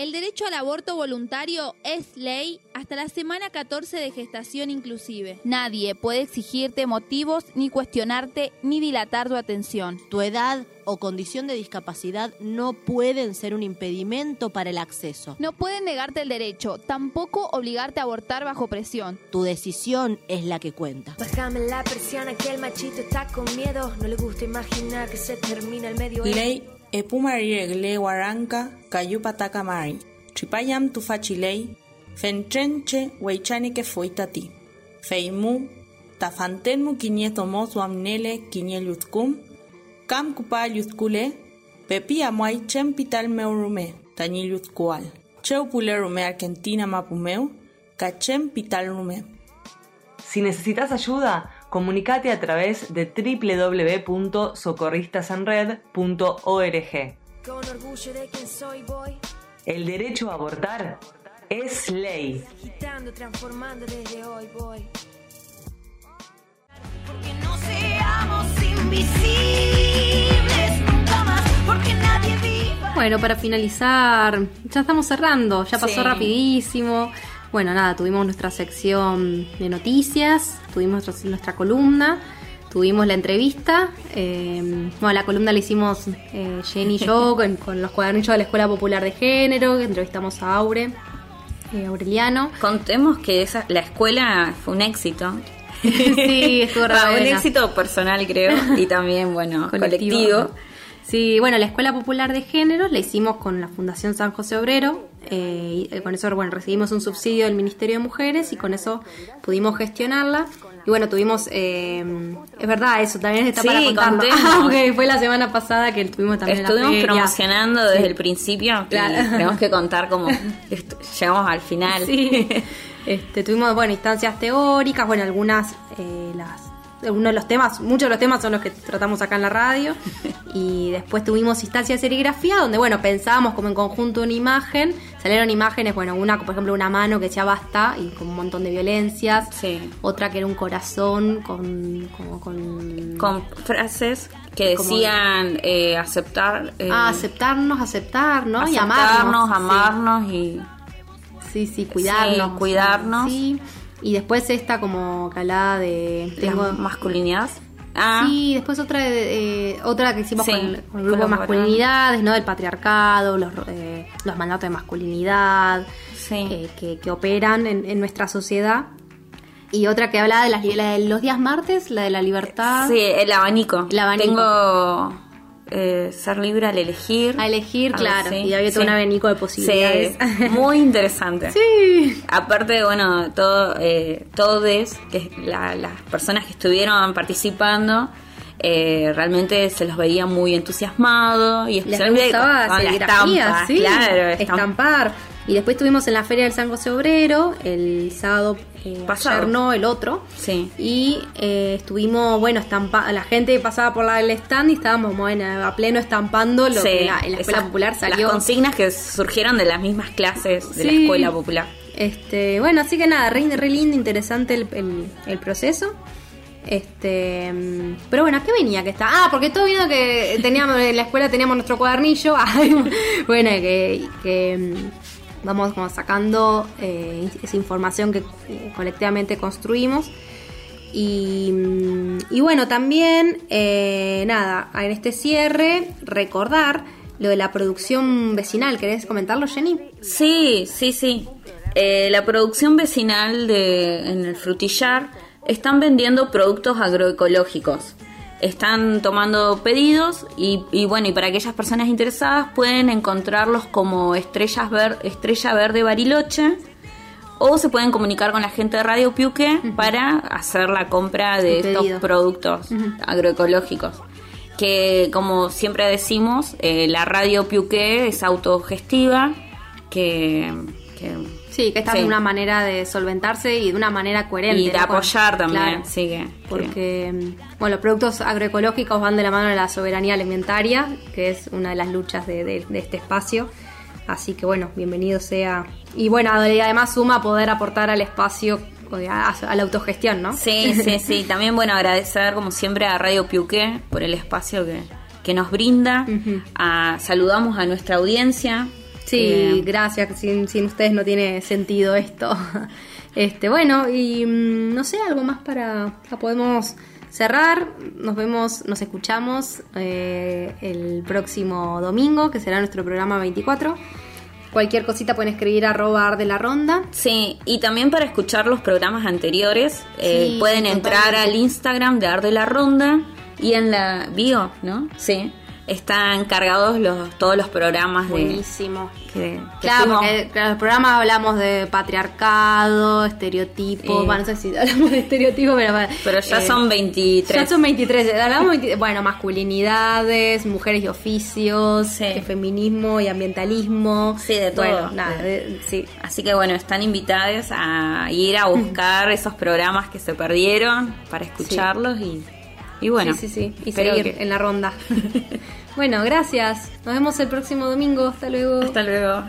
El derecho al aborto voluntario es ley hasta la semana 14 de gestación inclusive. Nadie puede exigirte motivos, ni cuestionarte, ni dilatar tu atención. Tu edad o condición de discapacidad no pueden ser un impedimento para el acceso. No pueden negarte el derecho, tampoco obligarte a abortar bajo presión. Tu decisión es la que cuenta. Bájame la persiana que el machito está con miedo. No le gusta imaginar que se termina el medio. Ley epumariregle waranka kayupataka mari. Chipayam tufachilei, fentrenche weichani que fuitati. Feimu, tafantenmu kinieto mos wamnele kinielyutkum, kam kupayutkule, pepi amuay chempital meurume, tañilyutkual. Cheupulerume Argentina mapumeu, kachem pital rume. Si necesitas ayuda, comunicate a través de www.socorristasenred.org. Con orgullo de quien soy, voy El derecho a abortar es ley. agitando, transformando desde hoy, voy. Porque no seamos invisibles nunca más, porque nadie viva. Bueno, para finalizar, ya estamos cerrando, ya pasó Sí. rapidísimo. Bueno, nada, tuvimos nuestra sección de noticias, tuvimos nuestra, nuestra columna, tuvimos la entrevista. eh, bueno, la columna la hicimos eh, Jenny y yo con, con los cuadernillos de la Escuela Popular de Género, que entrevistamos a Aure, eh, Aureliano. Contemos que esa, la escuela fue un éxito. sí, estuvo Ah, un éxito personal, creo, y también, bueno, colectivo. Sí, bueno, la Escuela Popular de Género la hicimos con la Fundación San José Obrero. eh, y con eso, bueno, recibimos un subsidio del Ministerio de Mujeres y con eso pudimos gestionarla. Y bueno, tuvimos, eh, es verdad, eso también está Sí, para contarlo. Ah, fue la semana pasada que tuvimos también la Estuvimos promocionando desde Sí. el principio Claro. y tenemos que contar cómo llegamos al final. Sí. Este, tuvimos, bueno, instancias teóricas, bueno, algunas, eh, las, algunos de los temas, muchos de los temas son los que tratamos acá en la radio. Y después tuvimos instancias de serigrafía, donde, bueno, pensábamos como en conjunto una imagen. Salieron imágenes, bueno, una, por ejemplo, una mano que decía basta y con un montón de violencias. Otra que era un corazón con. como con, Con frases que decían eh, aceptar. eh, ah, aceptarnos, aceptar, ¿no? y aceptarnos, amarnos. sí. amarnos y. Sí, sí, cuidarnos. Sí, cuidarnos. Sí. Y después esta como hablaba de... La masculinidad. Ah. Sí, después otra de- eh, otra que hicimos Sí, con, con el grupo de masculinidades, ¿no? Del patriarcado, los, eh, los mandatos de masculinidad eh, que, que operan en, en nuestra sociedad. Y otra que hablaba de, las, la de los días martes, la de la libertad. Sí, el abanico. El abanico. Tengo eh, ser libre al elegir. A elegir, Algo claro. así. Y había todo Sí. un abanico de posibilidades. Sí, muy interesante. Sí. Aparte, bueno, todo, eh, todes, que la- las personas que estuvieron participando, eh, realmente se los veía muy entusiasmados y Les especialmente gustaba con la serigrafía, estampa, sí, claro, estam- estampar. Y después estuvimos en la Feria del San José Obrero, el sábado eh, Pasado. ayer no, el otro. Sí. Y eh, estuvimos, bueno, estampa la gente pasaba por la, el stand y estábamos bueno, a pleno estampando lo Sí, que la- en la escuela esas- popular salió. Las consignas que surgieron de las mismas clases de la escuela popular. Este, bueno, así que nada, re, re lindo, interesante el, el- el proceso. Este, pero bueno, ¿a qué venía que está? Ah, porque todo vino que teníamos en la escuela teníamos nuestro cuadernillo. Bueno, que, que, vamos como sacando eh, esa información que eh, colectivamente construimos. Y, mm, y bueno, también, eh, nada, en este cierre, recordar lo de la producción vecinal. ¿Querés comentarlo, Jenny? Sí, sí, sí. Eh, la producción vecinal de, en el frutillar están vendiendo productos agroecológicos. Están tomando pedidos y, y bueno, y para aquellas personas interesadas pueden encontrarlos como Estrellas Ver- Estrella Verde Bariloche o se pueden comunicar con la gente de Radio Piuque para hacer la compra de estos productos agroecológicos. Que como siempre decimos, eh, la Radio Piuque es autogestiva, que, que Sí, que esta Sí. es una manera de solventarse y de una manera coherente. y de ¿no? apoyar también, Claro, sí que- que- porque mm, bueno, los productos agroecológicos van de la mano de la soberanía alimentaria, que es una de las luchas de, de- de este espacio. Así que bueno, bienvenido sea. Y bueno, además suma poder aportar al espacio, a, la autogestión, ¿no? Sí, sí, sí. También, bueno, agradecer como siempre a Radio Piuqué por el espacio que, que nos brinda. A- saludamos a nuestra audiencia. Sí, Eh, gracias. Sin, sin ustedes no tiene sentido esto. Este, bueno, y mm, no sé, algo más para, para podemos cerrar. Nos vemos, nos escuchamos eh, el próximo domingo, que será nuestro programa 24. Cualquier cosita pueden escribir arroba ar de la ronda. Sí, y también para escuchar los programas anteriores, eh, Sí, pueden entrar al Instagram de Ar de la Ronda y en la bio, ¿no? Sí. Están cargados los, todos los programas de, Buenísimo. que, que Claro, fuimos- porque claro, en el programa hablamos de patriarcado, estereotipos. Eh. Bueno, no sé si hablamos de estereotipos, pero. Pero ya eh, son 23. Ya son 23. Hablamos 20 bueno, masculinidades, mujeres y oficios, eh, feminismo y ambientalismo. Sí, de todo. Bueno, nada, de- sí. Así que bueno, están invitados a ir a buscar esos programas que se perdieron para escucharlos y, y bueno. sí, sí, sí. Y seguir en la ronda. Bueno, gracias. Nos vemos el próximo domingo. Hasta luego. Hasta luego.